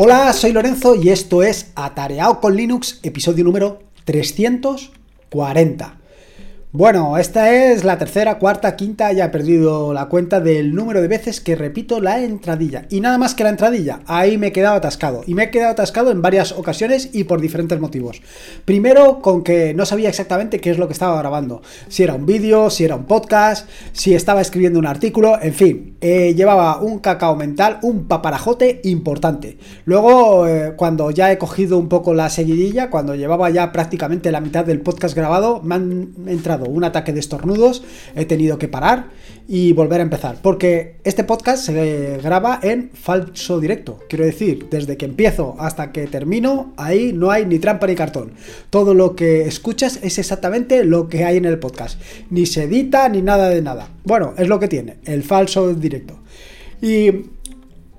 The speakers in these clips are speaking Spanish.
Hola, soy Lorenzo y esto es Atareado con Linux, episodio número 340. Bueno, esta es la tercera, cuarta, quinta, ya he perdido la cuenta del número de veces que repito la entradilla. Y nada más que la entradilla, ahí me he quedado atascado. Y me he quedado atascado en varias ocasiones y por diferentes motivos. Primero, con que no sabía exactamente qué es lo que estaba grabando. Si era un vídeo, si era un podcast, si estaba escribiendo un artículo, en fin. Eh, llevaba un cacao mental, un paparajote importante. Luego, eh, cuando ya he cogido un poco la seguidilla, cuando llevaba ya prácticamente la mitad del podcast grabado, me han entrado un ataque de estornudos, he tenido que parar y volver a empezar, porque este podcast se graba en falso directo, quiero decir, desde que empiezo hasta que termino, ahí no hay ni trampa ni cartón. Todo lo que escuchas es exactamente lo que hay en el podcast, ni se edita ni nada de nada. Bueno, es lo que tiene, el falso directo. Y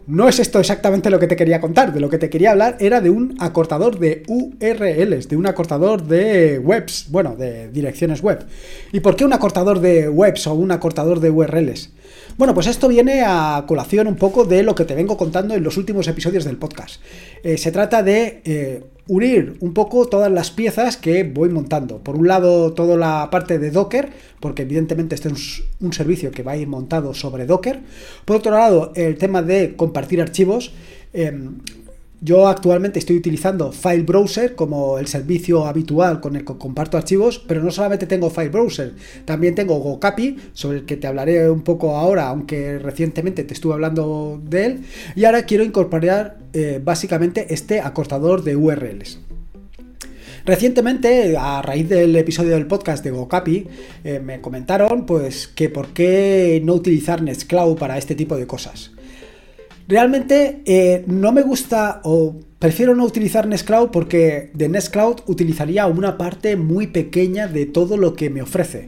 no es esto exactamente lo que te quería contar, de lo que te quería hablar era de un acortador de URLs, de un acortador de webs, bueno, de direcciones web. ¿Y por qué un acortador de webs o un acortador de URLs? Bueno, pues esto viene a colación un poco de lo que te vengo contando en los últimos episodios del podcast. Eh, se trata de eh, unir un poco todas las piezas que voy montando. Por un lado, toda la parte de Docker, porque evidentemente este es un servicio que va a ir montado sobre Docker. Por otro lado, el tema de compartir archivos. Em, yo actualmente estoy utilizando File Browser como el servicio habitual con el que comparto archivos, pero no solamente tengo File Browser, también tengo GoCapi, sobre el que te hablaré un poco ahora, aunque recientemente te estuve hablando de él, y ahora quiero incorporar eh, básicamente este acortador de URLs. Recientemente, a raíz del episodio del podcast de GoCapi, eh, me comentaron pues que por qué no utilizar Nextcloud para este tipo de cosas. Realmente eh, no me gusta o prefiero no utilizar Nextcloud porque de Nextcloud utilizaría una parte muy pequeña de todo lo que me ofrece.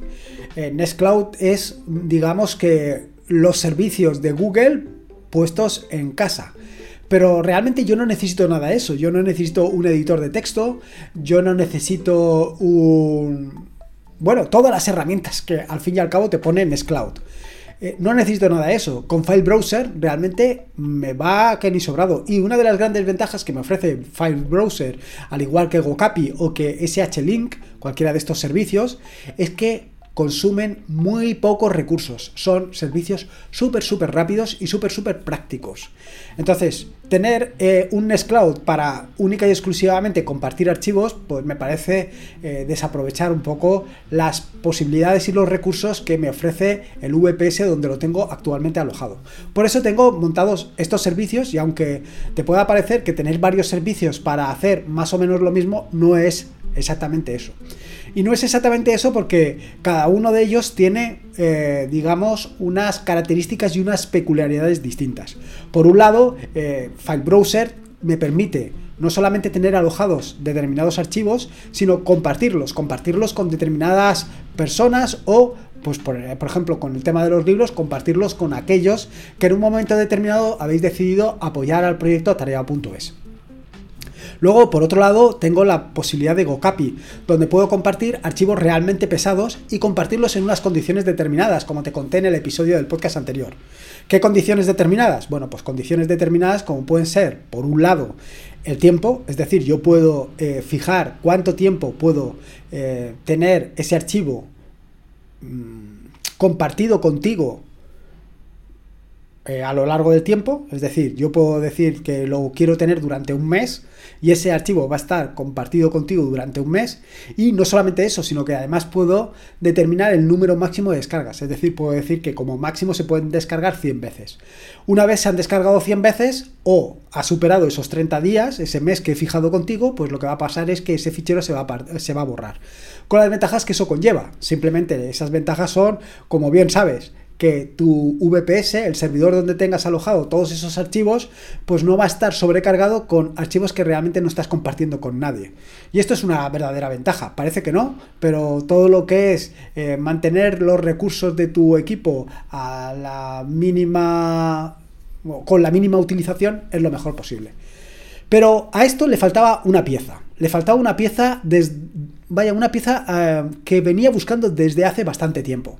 Eh, Nextcloud es, digamos que, los servicios de Google puestos en casa. Pero realmente yo no necesito nada de eso. Yo no necesito un editor de texto. Yo no necesito un... Bueno, todas las herramientas que al fin y al cabo te pone Nextcloud. Eh, no necesito nada de eso. Con File Browser realmente me va que ni sobrado. Y una de las grandes ventajas que me ofrece File Browser, al igual que GoCapi o que SH-Link, cualquiera de estos servicios, es que consumen muy pocos recursos. Son servicios súper, súper rápidos y súper, súper prácticos. Entonces, tener eh, un Nextcloud para única y exclusivamente compartir archivos, pues me parece eh, desaprovechar un poco las posibilidades y los recursos que me ofrece el VPS donde lo tengo actualmente alojado. Por eso tengo montados estos servicios y aunque te pueda parecer que tener varios servicios para hacer más o menos lo mismo, no es exactamente eso. Y no es exactamente eso porque cada uno de ellos tiene, eh, digamos, unas características y unas peculiaridades distintas. Por un lado, eh, File Browser me permite no solamente tener alojados determinados archivos, sino compartirlos, compartirlos con determinadas personas o pues por, por, ejemplo, con el tema de los libros, compartirlos con aquellos que en un momento determinado habéis decidido apoyar al proyecto tarea.es. Luego, por otro lado, tengo la posibilidad de GoCapi, donde puedo compartir archivos realmente pesados y compartirlos en unas condiciones determinadas, como te conté en el episodio del podcast anterior. ¿Qué condiciones determinadas? Bueno, pues condiciones determinadas como pueden ser, por un lado, el tiempo, es decir, yo puedo eh, fijar cuánto tiempo puedo eh, tener ese archivo mm, compartido contigo eh, a lo largo del tiempo, es decir, yo puedo decir que lo quiero tener durante un mes y ese archivo va a estar compartido contigo durante un mes y no solamente eso, sino que además puedo determinar el número máximo de descargas, es decir, puedo decir que como máximo se pueden descargar 100 veces. Una vez se han descargado 100 veces o ha superado esos 30 días, ese mes que he fijado contigo, pues lo que va a pasar es que ese fichero se va a, se va a borrar. Con las ventajas que eso conlleva, simplemente esas ventajas son, como bien sabes, que tu VPS, el servidor donde tengas alojado todos esos archivos, pues no va a estar sobrecargado con archivos que realmente no estás compartiendo con nadie. Y esto es una verdadera ventaja. Parece que no, pero todo lo que es eh, mantener los recursos de tu equipo a la mínima con la mínima utilización es lo mejor posible. Pero a esto le faltaba una pieza. Le faltaba una pieza, vaya, una pieza eh, que venía buscando desde hace bastante tiempo.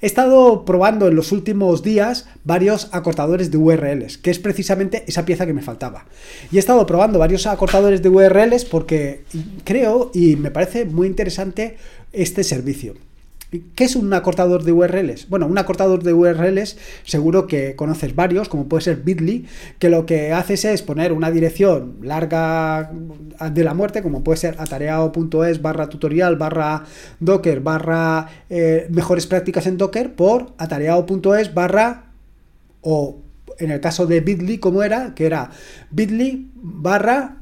He estado probando en los últimos días varios acortadores de URLs, que es precisamente esa pieza que me faltaba. Y he estado probando varios acortadores de URLs porque creo y me parece muy interesante este servicio. ¿Qué es un acortador de URLs? Bueno, un acortador de URLs seguro que conoces varios, como puede ser Bitly, que lo que haces es poner una dirección larga de la muerte, como puede ser atareado.es barra tutorial barra docker barra eh, mejores prácticas en docker por atareado.es barra o en el caso de Bitly, como era, que era Bitly barra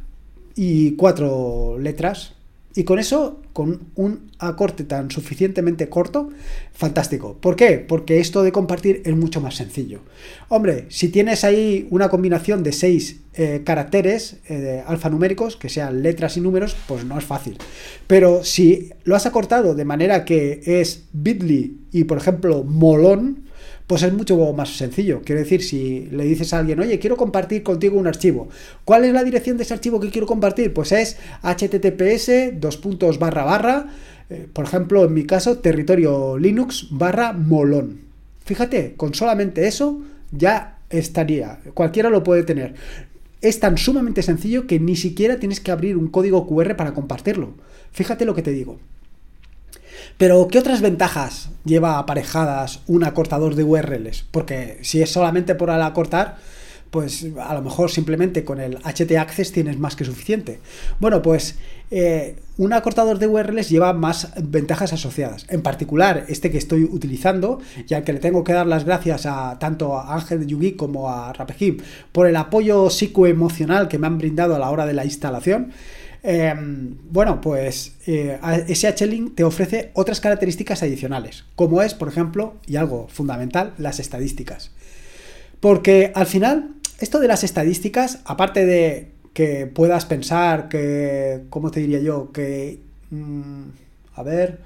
y cuatro letras y con eso, con un acorte tan suficientemente corto, fantástico. ¿Por qué? Porque esto de compartir es mucho más sencillo. Hombre, si tienes ahí una combinación de seis eh, caracteres eh, alfanuméricos, que sean letras y números, pues no es fácil. Pero si lo has acortado de manera que es bit.ly y, por ejemplo, molón, pues es mucho más sencillo. Quiero decir, si le dices a alguien, oye, quiero compartir contigo un archivo, ¿cuál es la dirección de ese archivo que quiero compartir? Pues es https dos puntos barra barra, eh, por ejemplo, en mi caso, territorio linux barra molón. Fíjate, con solamente eso ya estaría. Cualquiera lo puede tener. Es tan sumamente sencillo que ni siquiera tienes que abrir un código QR para compartirlo. Fíjate lo que te digo. Pero, ¿qué otras ventajas lleva aparejadas un acortador de URLs? Porque si es solamente por al acortar, pues a lo mejor simplemente con el htaccess tienes más que suficiente. Bueno, pues eh, un acortador de URLs lleva más ventajas asociadas. En particular, este que estoy utilizando, ya que le tengo que dar las gracias a tanto a Ángel de Yugi como a Rapehim por el apoyo psicoemocional que me han brindado a la hora de la instalación. Em, bueno, pues eh, te ofrece otras características adicionales, como es, por ejemplo, y algo fundamental, las estadísticas. Porque al final, esto de las estadísticas, aparte de que puedas pensar que, ¿cómo te diría yo? Que, mm, a ver,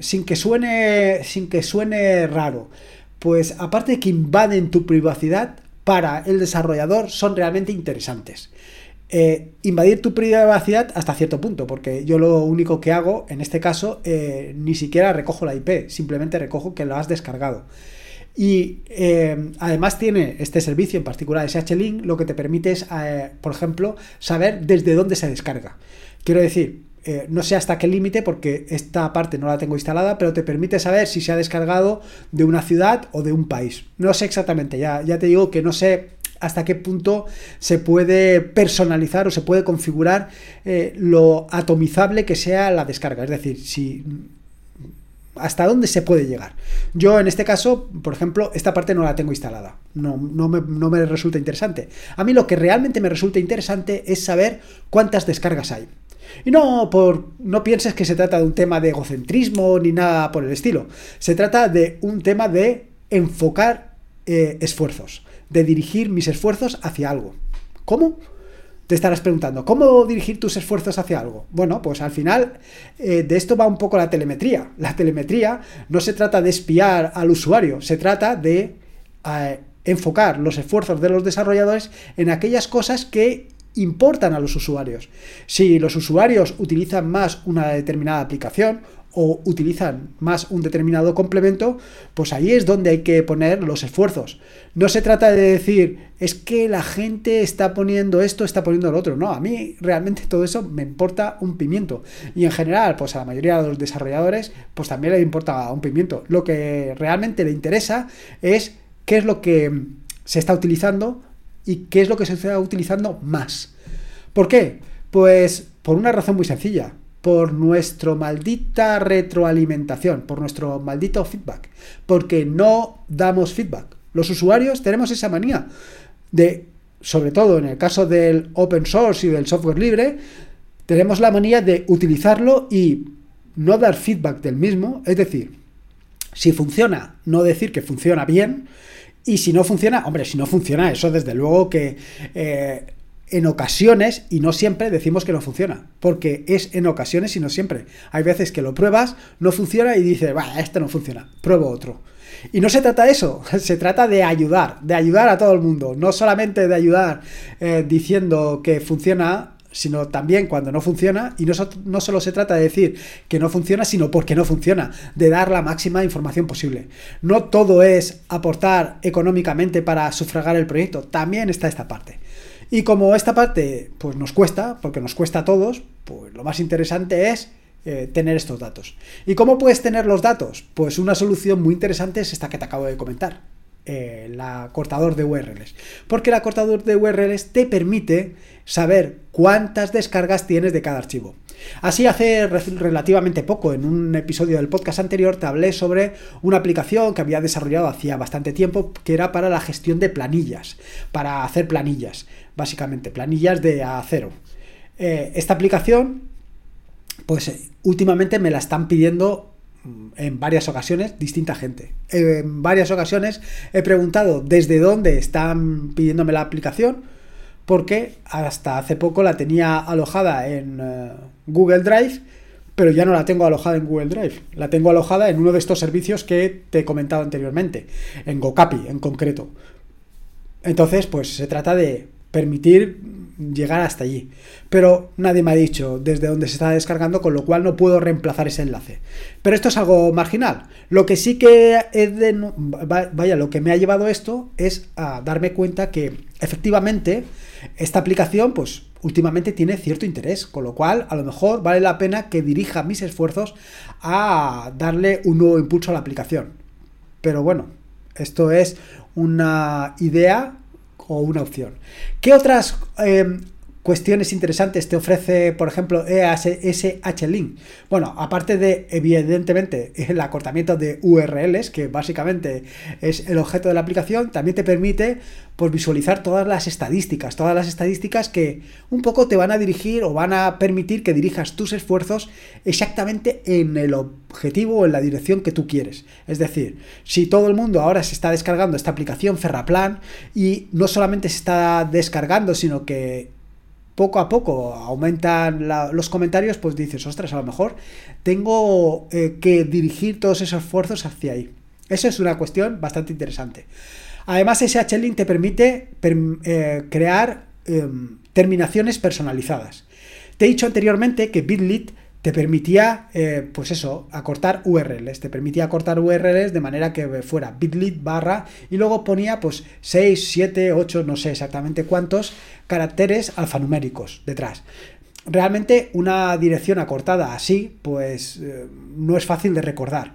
sin que suene, sin que suene raro, pues aparte de que invaden tu privacidad, para el desarrollador son realmente interesantes. Eh, invadir tu privacidad hasta cierto punto, porque yo lo único que hago, en este caso, eh, ni siquiera recojo la IP, simplemente recojo que lo has descargado. Y eh, además tiene este servicio en particular, SH-Link, lo que te permite es, por ejemplo, saber desde dónde se descarga. Quiero decir, no sé hasta qué límite, porque esta parte no la tengo instalada, pero te permite saber si se ha descargado de una ciudad o de un país. No sé exactamente, ya, ya te digo que no sé hasta qué punto se puede personalizar o se puede configurar eh, lo atomizable que sea la descarga. Es decir, si hasta dónde se puede llegar. Yo en este caso, por ejemplo, esta parte no la tengo instalada. No, no, me, no, me, resulta interesante. A mí lo que realmente me resulta interesante es saber cuántas descargas hay. Y no, por, no pienses que se trata de un tema de egocentrismo ni nada por el estilo. Se trata de un tema de enfocar eh, esfuerzos de dirigir mis esfuerzos hacia algo. ¿Cómo? Te estarás preguntando, ¿cómo dirigir tus esfuerzos hacia algo? Bueno, pues al final eh, de esto va un poco la telemetría. La telemetría no se trata de espiar al usuario, se trata de eh, enfocar los esfuerzos de los desarrolladores en aquellas cosas que importan a los usuarios. Si los usuarios utilizan más una determinada aplicación o utilizan más un determinado complemento, pues ahí es donde hay que poner los esfuerzos. No se trata de decir, es que la gente está poniendo esto, está poniendo lo otro. No, a mí realmente todo eso me importa un pimiento. Y en general, pues a la mayoría de los desarrolladores, pues también le importa un pimiento. Lo que realmente le interesa es qué es lo que se está utilizando y qué es lo que se está utilizando más. ¿Por qué? Pues por una razón muy sencilla por nuestra maldita retroalimentación, por nuestro maldito feedback, porque no damos feedback. Los usuarios tenemos esa manía de, sobre todo en el caso del open source y del software libre, tenemos la manía de utilizarlo y no dar feedback del mismo, es decir, si funciona, no decir que funciona bien, y si no funciona, hombre, si no funciona, eso desde luego que eh, en ocasiones y no siempre decimos que no funciona, porque es en ocasiones y no siempre. Hay veces que lo pruebas, no funciona y dices, vaya, este no funciona, pruebo otro. Y no se trata de eso, se trata de ayudar, de ayudar a todo el mundo, no solamente de ayudar eh, diciendo que funciona, sino también cuando no funciona, y no, no, solo se trata de decir que no funciona, sino porque no funciona, de dar la máxima información posible. No todo es aportar económicamente para sufragar el proyecto, también está esta parte. Y como esta parte pues nos cuesta, porque nos cuesta a todos, pues lo más interesante es eh, tener estos datos. ¿Y cómo puedes tener los datos? Pues una solución muy interesante es esta que te acabo de comentar, eh, la cortador de URLs. Porque la cortador de URLs te permite saber cuántas descargas tienes de cada archivo. Así hace relativamente poco, en un episodio del podcast anterior, te hablé sobre una aplicación que había desarrollado hacía bastante tiempo, que era para la gestión de planillas, para hacer planillas, básicamente, planillas de acero. Eh, esta aplicación, pues eh, últimamente me la están pidiendo mm, en varias ocasiones distinta gente. En varias ocasiones he preguntado desde dónde están pidiéndome la aplicación, porque hasta hace poco la tenía alojada en eh, Google Drive, pero ya no la tengo alojada en Google Drive. La tengo alojada en uno de estos servicios que te he comentado anteriormente, en Gocapi en concreto. Entonces, pues se trata de permitir llegar hasta allí. Pero nadie me ha dicho desde dónde se está descargando, con lo cual no puedo reemplazar ese enlace. Pero esto es algo marginal. Lo que sí que es de, vaya, lo que me ha llevado esto es a darme cuenta que efectivamente esta aplicación, pues últimamente tiene cierto interés, con lo cual a lo mejor vale la pena que dirija mis esfuerzos a darle un nuevo impulso a la aplicación. Pero bueno, esto es una idea o una opción. ¿Qué otras eh, cuestiones interesantes te ofrece, por ejemplo, ESH-Link. Bueno, aparte de, evidentemente, el acortamiento de URLs, que básicamente es el objeto de la aplicación, también te permite pues, visualizar todas las estadísticas, todas las estadísticas que un poco te van a dirigir o van a permitir que dirijas tus esfuerzos exactamente en el objetivo o en la dirección que tú quieres. Es decir, si todo el mundo ahora se está descargando esta aplicación Ferraplan y no solamente se está descargando, sino que poco a poco aumentan los comentarios, pues dices, ostras, a lo mejor tengo eh, que dirigir todos esos esfuerzos hacia ahí. Eso es una cuestión bastante interesante. Además, SH-Link te permite eh, crear em, terminaciones personalizadas. Te he dicho anteriormente que Bitlit te permitía, eh, pues eso, acortar URLs, te permitía acortar URLs de manera que fuera bit.ly barra y luego ponía pues 6, 7, 8, no sé exactamente cuántos caracteres alfanuméricos detrás. Realmente una dirección acortada así, pues eh, no es fácil de recordar.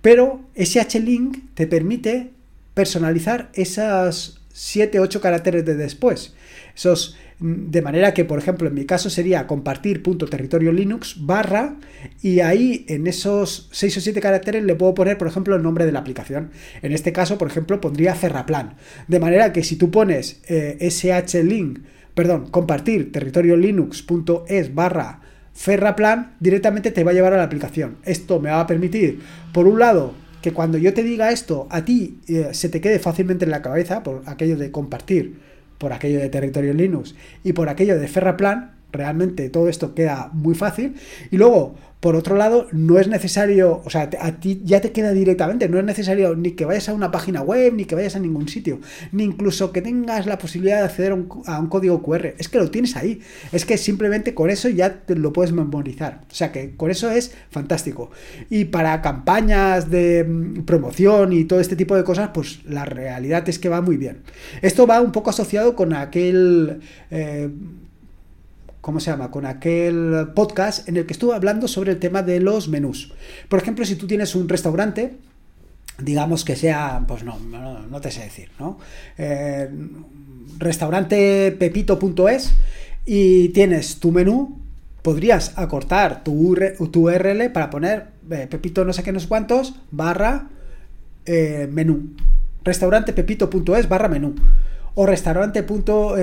Pero SH-Link te permite personalizar esas 7, 8 caracteres de después. Esos de manera que, por ejemplo, en mi caso sería compartir punto territorio Linux barra y ahí en esos 6 o 7 caracteres le puedo poner, por ejemplo, el nombre de la aplicación. En este caso, por ejemplo, pondría Ferraplan. De manera que si tú pones eh, shlink, perdón, compartir territorio linux.es barra Ferraplan, directamente te va a llevar a la aplicación. Esto me va a permitir, por un lado, que cuando yo te diga esto, a ti eh, se te quede fácilmente en la cabeza, por aquello de compartir por aquello de territorio Linux y por aquello de Ferraplan, realmente todo esto queda muy fácil. Y luego, por otro lado, no es necesario, o sea, a ti ya te queda directamente, no es necesario ni que vayas a una página web, ni que vayas a ningún sitio, ni incluso que tengas la posibilidad de acceder a un, código QR. Es que lo tienes ahí. Es que simplemente con eso ya te lo puedes memorizar. O sea que con eso es fantástico. Y para campañas de mm, promoción y todo este tipo de cosas, pues la realidad es que va muy bien. Esto va un poco asociado con aquel... Eh, ¿cómo se llama? Con aquel podcast en el que estuve hablando sobre el tema de los menús. Por ejemplo, si tú tienes un restaurante, digamos que sea, pues no, no, te sé decir, ¿no? Eh, restaurante pepito.es y tienes tu menú, podrías acortar tu, URL para poner eh, pepito no sé qué, no sé cuántos, barra eh, menú. Restaurante pepito.es barra menú. O restaurante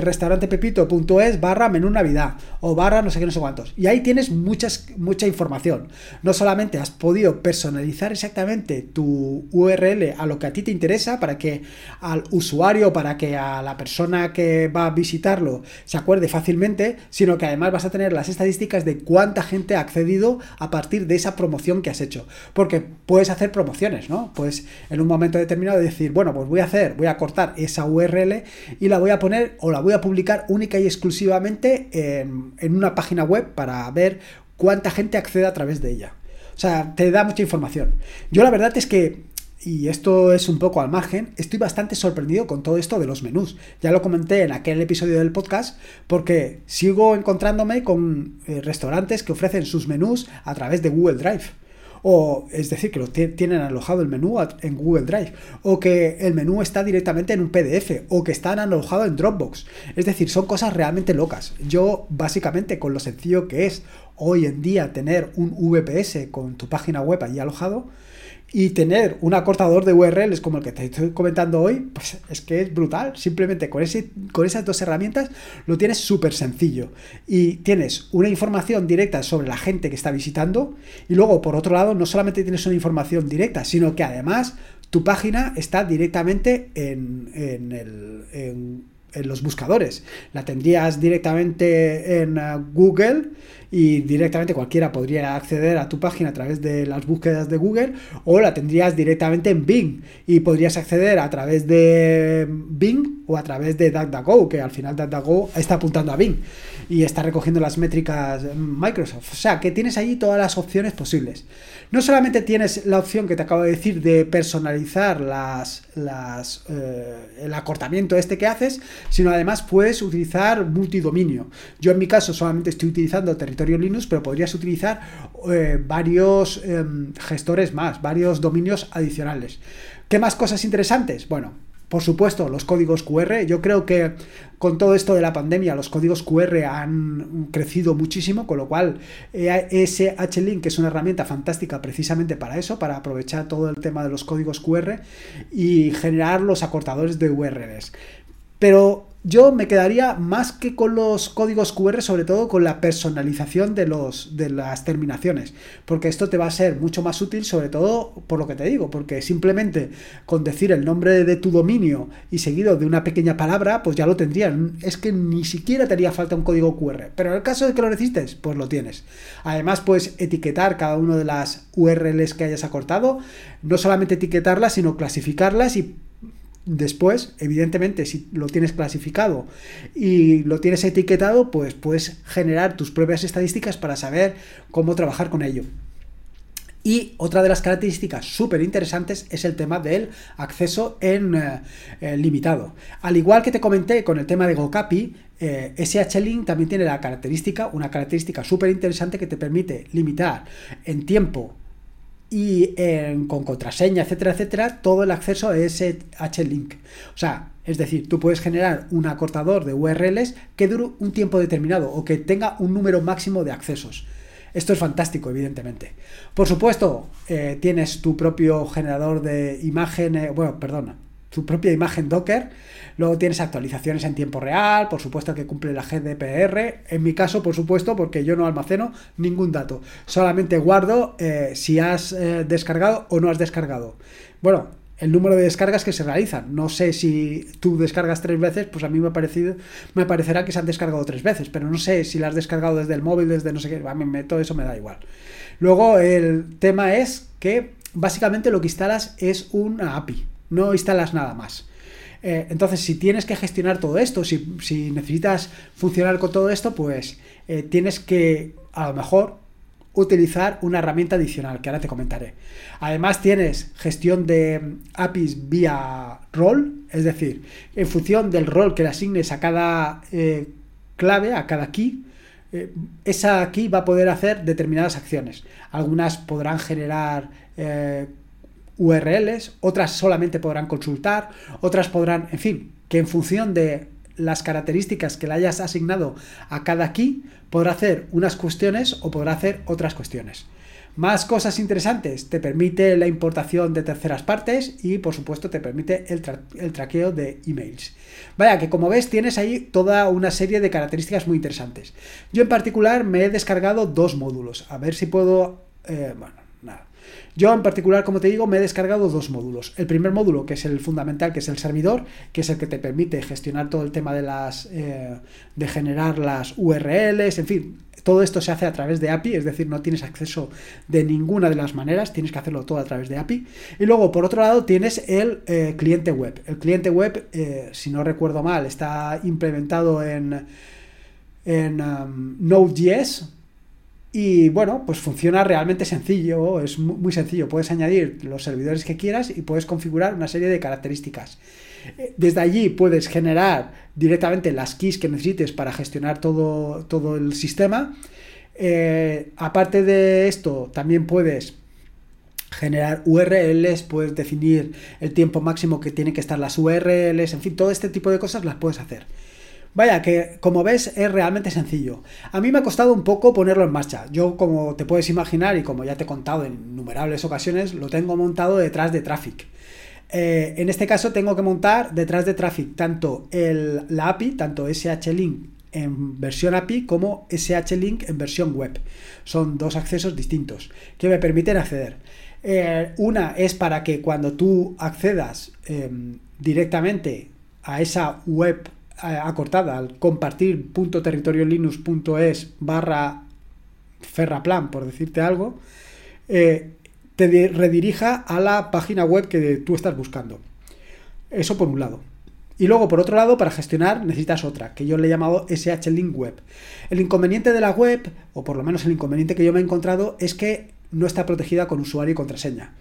restaurantepepito.es barra menú Navidad o barra no sé qué, no sé cuántos. Y ahí tienes mucha información. No solamente has podido personalizar exactamente tu URL a lo que a ti te interesa para que al usuario, para que a la persona que va a visitarlo se acuerde fácilmente, sino que además vas a tener las estadísticas de cuánta gente ha accedido a partir de esa promoción que has hecho. Porque puedes hacer promociones, ¿no? Pues en un momento determinado decir, bueno, pues voy a hacer, voy a cortar esa URL y la voy a poner o la voy a publicar única y exclusivamente en, una página web para ver cuánta gente accede a través de ella. O sea, te da mucha información. Yo la verdad es que y esto es un poco al margen, estoy bastante sorprendido con todo esto de los menús. Ya lo comenté en aquel episodio del podcast, porque sigo encontrándome con eh, restaurantes que ofrecen sus menús a través de Google Drive. O es decir, que lo tienen alojado el menú en Google Drive. O que el menú está directamente en un PDF. O que están alojados en Dropbox. Es decir, son cosas realmente locas. Yo, básicamente, con lo sencillo que es hoy en día tener un VPS con tu página web allí alojado, y tener un acortador de URLs como el que te estoy comentando hoy, pues es que es brutal. Simplemente con, ese, con esas dos herramientas lo tienes súper sencillo. Y tienes una información directa sobre la gente que está visitando. Y luego, por otro lado, no solamente tienes una información directa, sino que además tu página está directamente en, en los buscadores. La tendrías directamente en uh, Google y directamente cualquiera podría acceder a tu página a través de las búsquedas de Google o la tendrías directamente en Bing y podrías acceder a través de Bing o a través de DuckDuckGo, que al final DuckDuckGo está apuntando a Bing y está recogiendo las métricas Microsoft. O sea, que tienes allí todas las opciones posibles. No solamente tienes la opción que te acabo de decir de personalizar las, las, eh, el acortamiento este que haces, sino además puedes utilizar multidominio. Yo en mi caso solamente estoy utilizando territorio Linux, pero podrías utilizar eh, varios em, gestores más, varios dominios adicionales. ¿Qué más cosas interesantes? Bueno, por supuesto, los códigos QR. Yo creo que con todo esto de la pandemia, los códigos QR han crecido muchísimo, con lo cual ese H-Link es una herramienta fantástica precisamente para eso, para aprovechar todo el tema de los códigos QR y generar los acortadores de URLs. Pero yo me quedaría más que con los códigos QR, sobre todo con la personalización de, los, de las terminaciones, porque esto te va a ser mucho más útil, sobre todo por lo que te digo, porque simplemente con decir el nombre de tu dominio y seguido de una pequeña palabra, pues ya lo tendrían. Es que ni siquiera te haría falta un código QR, pero en el caso de que lo necesites, pues lo tienes. Además, puedes etiquetar cada una de las URLs que hayas acortado, no solamente etiquetarlas, sino clasificarlas y Después, evidentemente, si lo tienes clasificado y lo tienes etiquetado, pues puedes generar tus propias estadísticas para saber cómo trabajar con ello. Y otra de las características súper interesantes es el tema del acceso en eh, limitado. Al igual que te comenté con el tema de GoCapi, eh, SH-Link también tiene la característica, una característica súper interesante que te permite limitar en tiempo y con contraseña, etcétera, etcétera, todo el acceso a ese H-Link. O sea, es decir, tú puedes generar un acortador de URLs que dure un tiempo determinado o que tenga un número máximo de accesos. Esto es fantástico, evidentemente. Por supuesto, eh, tienes tu propio generador de imagen, bueno, perdona, tu propia imagen Docker. Luego tienes actualizaciones en tiempo real, por supuesto que cumple la GDPR. En mi caso, por supuesto, porque yo no almaceno ningún dato. Solamente guardo eh, si has eh, descargado o no has descargado. Bueno, el número de descargas que se realizan. No sé si tú descargas tres veces, pues a mí me ha parecido, me parecerá que se han descargado tres veces, pero no sé si las has descargado desde el móvil, desde no sé qué, a mí todo eso me da igual. Luego el tema es que básicamente lo que instalas es una API no instalas nada más. Eh, entonces, si tienes que gestionar todo esto, si, necesitas funcionar con todo esto, pues eh, tienes que, a lo mejor, utilizar una herramienta adicional, que ahora te comentaré. Además, tienes gestión de APIs vía rol, es decir, en función del rol que le asignes a cada eh, clave, a cada key, esa key va a poder hacer determinadas acciones. Algunas podrán generar URLs, otras solamente podrán consultar, otras podrán, en fin, que en función de las características que le hayas asignado a cada key, podrá hacer unas cuestiones o podrá hacer otras cuestiones. Más cosas interesantes, te permite la importación de terceras partes y por supuesto te permite el, el traqueo de emails. Vaya, que como ves tienes ahí toda una serie de características muy interesantes. Yo en particular me he descargado dos módulos, a ver si puedo... Eh, bueno. Yo en particular, como te digo, me he descargado dos módulos. El primer módulo, que es el fundamental, que es el servidor, que es el que te permite gestionar todo el tema de las eh, de generar las URLs, en fin, todo esto se hace a través de API, es decir, no tienes acceso de ninguna de las maneras, tienes que hacerlo todo a través de API. Y luego, por otro lado, tienes el eh, cliente web. El cliente web, eh, si no recuerdo mal, está implementado en, en um, Node.js. Y bueno, pues funciona realmente sencillo, es muy sencillo. Puedes añadir los servidores que quieras y puedes configurar una serie de características. Desde allí puedes generar directamente las keys que necesites para gestionar todo, todo el sistema. Eh, aparte de esto, también puedes generar URLs, puedes definir el tiempo máximo que tienen que estar las URLs, en fin, todo este tipo de cosas las puedes hacer. Vaya, que como ves es realmente sencillo. A mí me ha costado un poco ponerlo en marcha. Yo, como te puedes imaginar y como ya te he contado en innumerables ocasiones, lo tengo montado detrás de Traffic. Eh, en este caso tengo que montar detrás de Traffic tanto el, la API, tanto SH-Link en versión API como SH-Link en versión web. Son dos accesos distintos que me permiten acceder. Eh, una es para que cuando tú accedas em, directamente a esa web acortada al compartir.territoriolinux.es barra ferraplan, por decirte algo, te redirija a la página web que tú estás buscando. Eso por un lado. Y luego, por otro lado, para gestionar necesitas otra, que yo le he llamado SH Link Web. El inconveniente de la web, o por lo menos el inconveniente que yo me he encontrado, es que no está protegida con usuario y contraseña.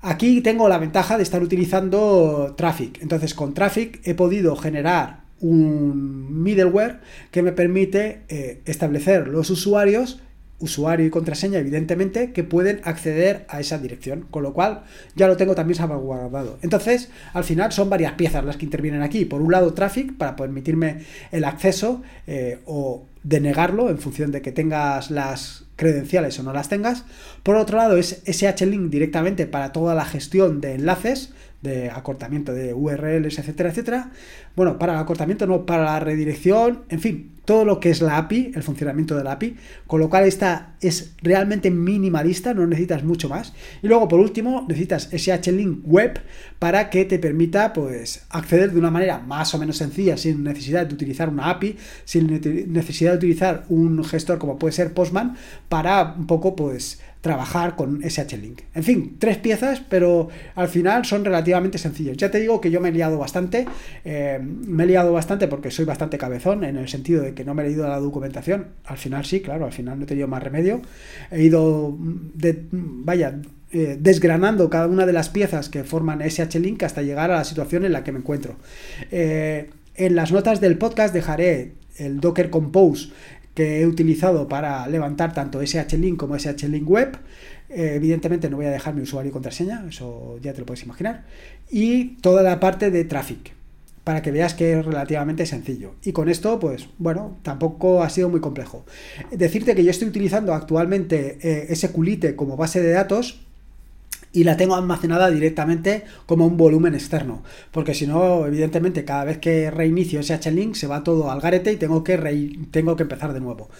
Aquí tengo la ventaja de estar utilizando Traffic. Entonces, con Traffic he podido generar un middleware que me permite eh, establecer los usuarios usuario y contraseña, evidentemente, que pueden acceder a esa dirección, con lo cual ya lo tengo también salvaguardado. Entonces, al final son varias piezas las que intervienen aquí. Por un lado, traffic, para permitirme el acceso eh, o denegarlo en función de que tengas las credenciales o no las tengas. Por otro lado, es SH-Link directamente para toda la gestión de enlaces, de acortamiento de URLs, etcétera, etcétera. Bueno, para el acortamiento no, para la redirección, en fin, todo lo que es la API, el funcionamiento de la API, con lo cual esta es realmente minimalista, no necesitas mucho más. Y luego, por último, necesitas SH-Link Web para que te permita pues, acceder de una manera más o menos sencilla, sin necesidad de utilizar una API, sin necesidad de utilizar un gestor como puede ser Postman, para un poco pues trabajar con SH-Link. En fin, tres piezas, pero al final son relativamente sencillos. Ya te digo que yo me he liado bastante, eh, me he liado bastante porque soy bastante cabezón, en el sentido de que no me he leído la documentación. Al final sí, claro, al final no he tenido más remedio. He ido, de, vaya, eh, desgranando cada una de las piezas que forman SH-Link hasta llegar a la situación en la que me encuentro. Eh, en las notas del podcast dejaré el Docker Compose que he utilizado para levantar tanto SH-Link como SH-Link Web. Eh, evidentemente no voy a dejar mi usuario y contraseña, eso ya te lo puedes imaginar. Y toda la parte de traffic, para que veas que es relativamente sencillo. Y con esto, pues bueno, tampoco ha sido muy complejo. Decirte que yo estoy utilizando actualmente eh, SQLite como base de datos y la tengo almacenada directamente como un volumen externo. Porque si no, evidentemente, cada vez que reinicio SH-Link se va todo al garete y tengo que, tengo que empezar de nuevo.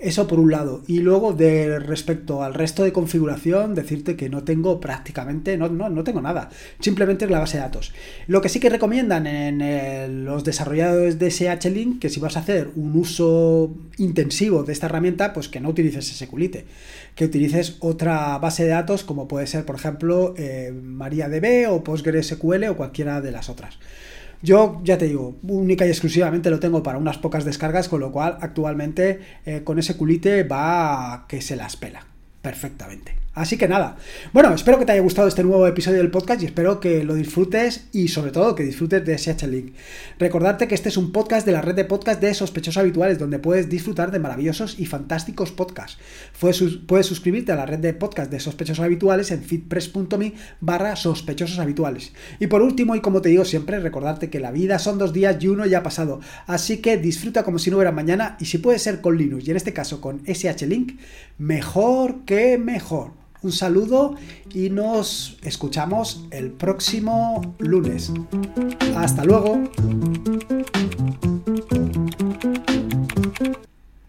Eso por un lado. Y luego, de respecto al resto de configuración, decirte que no tengo prácticamente, no, no, no tengo nada. Simplemente la base de datos. Lo que sí que recomiendan en los desarrolladores de SH-Link, que si vas a hacer un uso intensivo de esta herramienta, pues que no utilices SQLite, que utilices otra base de datos como puede ser, por ejemplo, eh, MariaDB o PostgreSQL o cualquiera de las otras. Yo ya te digo, única y exclusivamente lo tengo para unas pocas descargas, con lo cual actualmente eh, con ese culite va que se las pela perfectamente. Así que nada. Bueno, espero que te haya gustado este nuevo episodio del podcast y espero que lo disfrutes y sobre todo que disfrutes de SH Link. Recordarte que este es un podcast de la red de podcast de sospechosos habituales donde puedes disfrutar de maravillosos y fantásticos podcasts. Puedes, suscribirte a la red de podcast de sospechosos habituales en fitpress.me barra sospechosos habituales. Y por último, y como te digo siempre, recordarte que la vida son dos días y uno ya ha pasado. Así que disfruta como si no hubiera mañana y si puede ser con Linux y en este caso con SH Link, mejor que mejor. Un saludo y nos escuchamos el próximo lunes. Hasta luego.